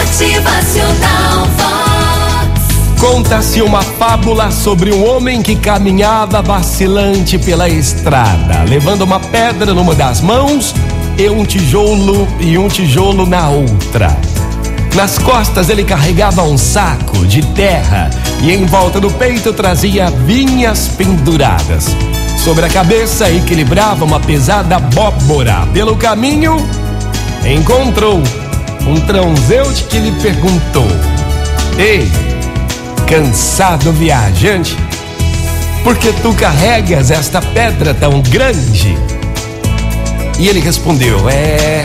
Motivacional. Conta-se uma fábula sobre um homem que caminhava vacilante pela estrada, levando uma pedra numa das mãos e um tijolo e um tijolo na outra. Nas costas ele carregava um saco de terra e em volta do peito trazia vinhas penduradas. Sobre a cabeça equilibrava uma pesada abóbora. Pelo caminho, encontrou um transeunte que lhe perguntou: Ei, cansado viajante, por que tu carregas esta pedra tão grande? E ele respondeu: É.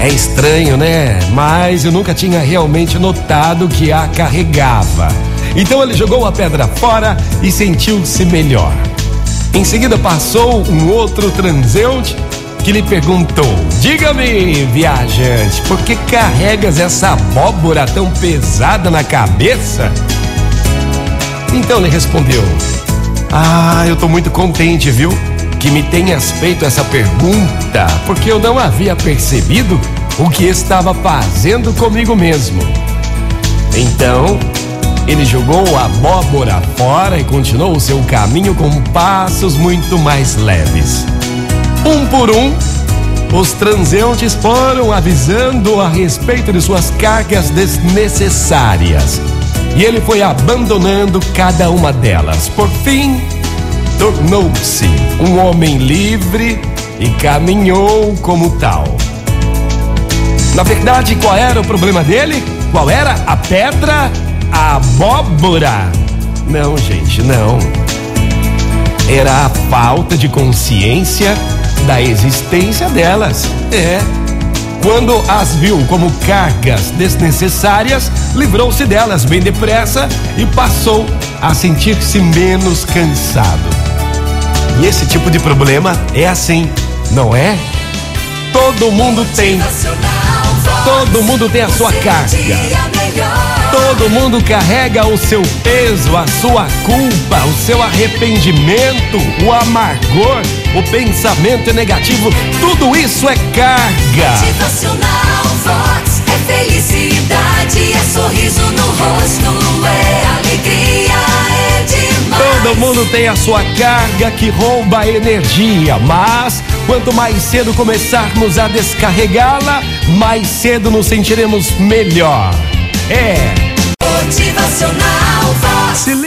É estranho, né? Mas eu nunca tinha realmente notado que a carregava. Então ele jogou a pedra fora e sentiu-se melhor. Em seguida passou um outro transeunte que lhe perguntou: Diga-me, viajante, por que carregas essa abóbora tão pesada na cabeça? Então ele respondeu: Ah, eu tô muito contente, viu? Que me tenhas feito essa pergunta, porque eu não havia percebido o que estava fazendo comigo mesmo. Então, ele jogou a abóbora fora e continuou o seu caminho com passos muito mais leves. Um por um, os transeuntes foram avisando a respeito de suas cargas desnecessárias. E ele foi abandonando cada uma delas. Por fim, tornou-se um homem livre e caminhou como tal. Na verdade, qual era o problema dele? Qual era a pedra? A abóbora? Não, gente, não. Era a falta de consciência da existência delas. É. Quando as viu como cargas desnecessárias, livrou-se delas bem depressa e passou a sentir-se menos cansado. E esse tipo de problema é assim, não é? Todo mundo tem. Todo mundo tem a sua carga. Todo mundo carrega o seu peso, a sua culpa, o seu arrependimento, o amargor, o pensamento negativo. Tudo isso é carga. Motivacional Vox. É felicidade, é sorriso no rosto, é alegria, é demais. Todo mundo tem a sua carga que rouba energia, mas quanto mais cedo começarmos a descarregá-la, mais cedo nos sentiremos melhor. É. Motivacional Vox.